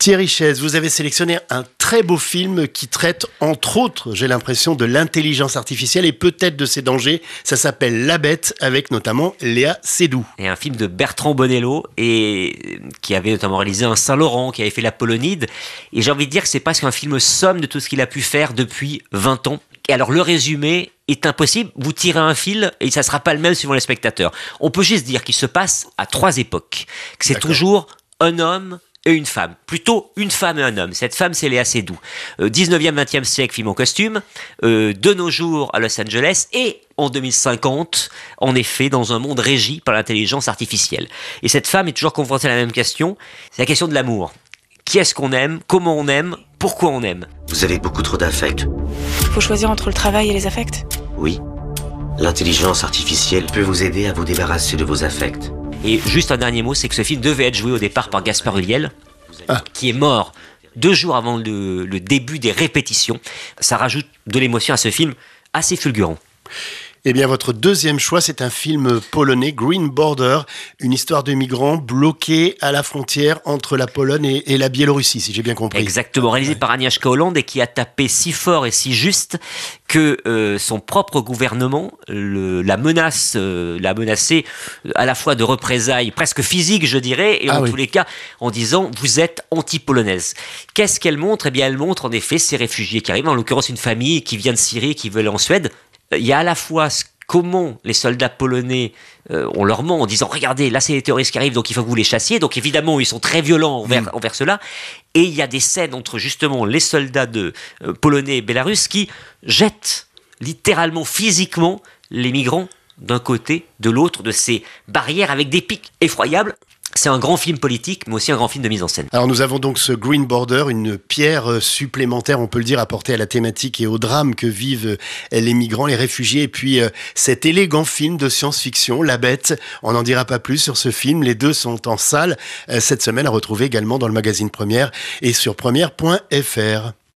Thierry Chaise, vous avez sélectionné un très beau film qui traite, entre autres, j'ai l'impression, de l'intelligence artificielle et peut-être de ses dangers. Ça s'appelle La Bête, avec notamment Léa Seydoux. Et un film de Bertrand Bonello, et qui avait notamment réalisé un Saint-Laurent, qui avait fait La Polonide. Et j'ai envie de dire que c'est presque un film somme de tout ce qu'il a pu faire depuis 20 ans. Et alors le résumé est impossible. Vous tirez un fil et ça sera pas le même suivant les spectateurs. On peut juste dire qu'il se passe à trois époques. Que c'est toujours un homme, et une femme. Plutôt une femme et un homme. Cette femme, c'est Léa Seydoux. 19e, 20e siècle, film en costume. Euh, de nos jours, à Los Angeles. Et en 2050, en effet, dans un monde régi par l'intelligence artificielle. Et cette femme est toujours confrontée à la même question. C'est la question de l'amour. Qui est-ce qu'on aime? Comment on aime? Pourquoi on aime? Vous avez beaucoup trop d'affects. Il faut choisir entre le travail et les affects Oui. L'intelligence artificielle peut vous aider à vous débarrasser de vos affects. Et juste un dernier mot, c'est que ce film devait être joué au départ par Gaspard Ulliel, Ah. qui est mort deux jours avant le, le début des répétitions. Ça rajoute de l'émotion à ce film assez fulgurant. Eh bien, votre deuxième choix, c'est un film polonais, Green Border, une histoire de migrants bloqués à la frontière entre la Pologne et, et la Biélorussie, si j'ai bien compris. Exactement, réalisé par Agnieszka Hollande et qui a tapé si fort et si juste que euh, son propre gouvernement le, la menace, euh, l'a menacé à la fois de représailles presque physiques, je dirais, et Ah en oui. tous les cas en disant vous êtes anti-polonaise. Qu'est-ce qu'elle montre? Eh bien, elle montre en effet ces réfugiés qui arrivent, en l'occurrence une famille qui vient de Syrie, qui veut aller en Suède. Il y a à la fois ce- comment les soldats polonais, euh, on leur ment en disant regardez, là c'est les terroristes qui arrivent, donc il faut que vous les chassiez. Donc évidemment, ils sont très violents envers, envers cela. Et il y a des scènes entre justement les soldats de, euh, polonais et bélarusses qui jettent littéralement, physiquement, les migrants d'un côté, de l'autre, de ces barrières avec des pics effroyables. C'est un grand film politique, mais aussi un grand film de mise en scène. Alors nous avons donc ce Green Border, une pierre euh, supplémentaire, on peut le dire, apportée à la thématique et au drame que vivent euh, les migrants, les réfugiés, et puis euh, cet élégant film de science-fiction, La Bête. On n'en dira pas plus sur ce film, les deux sont en salle cette semaine à retrouver également dans le magazine Première et sur première.fr.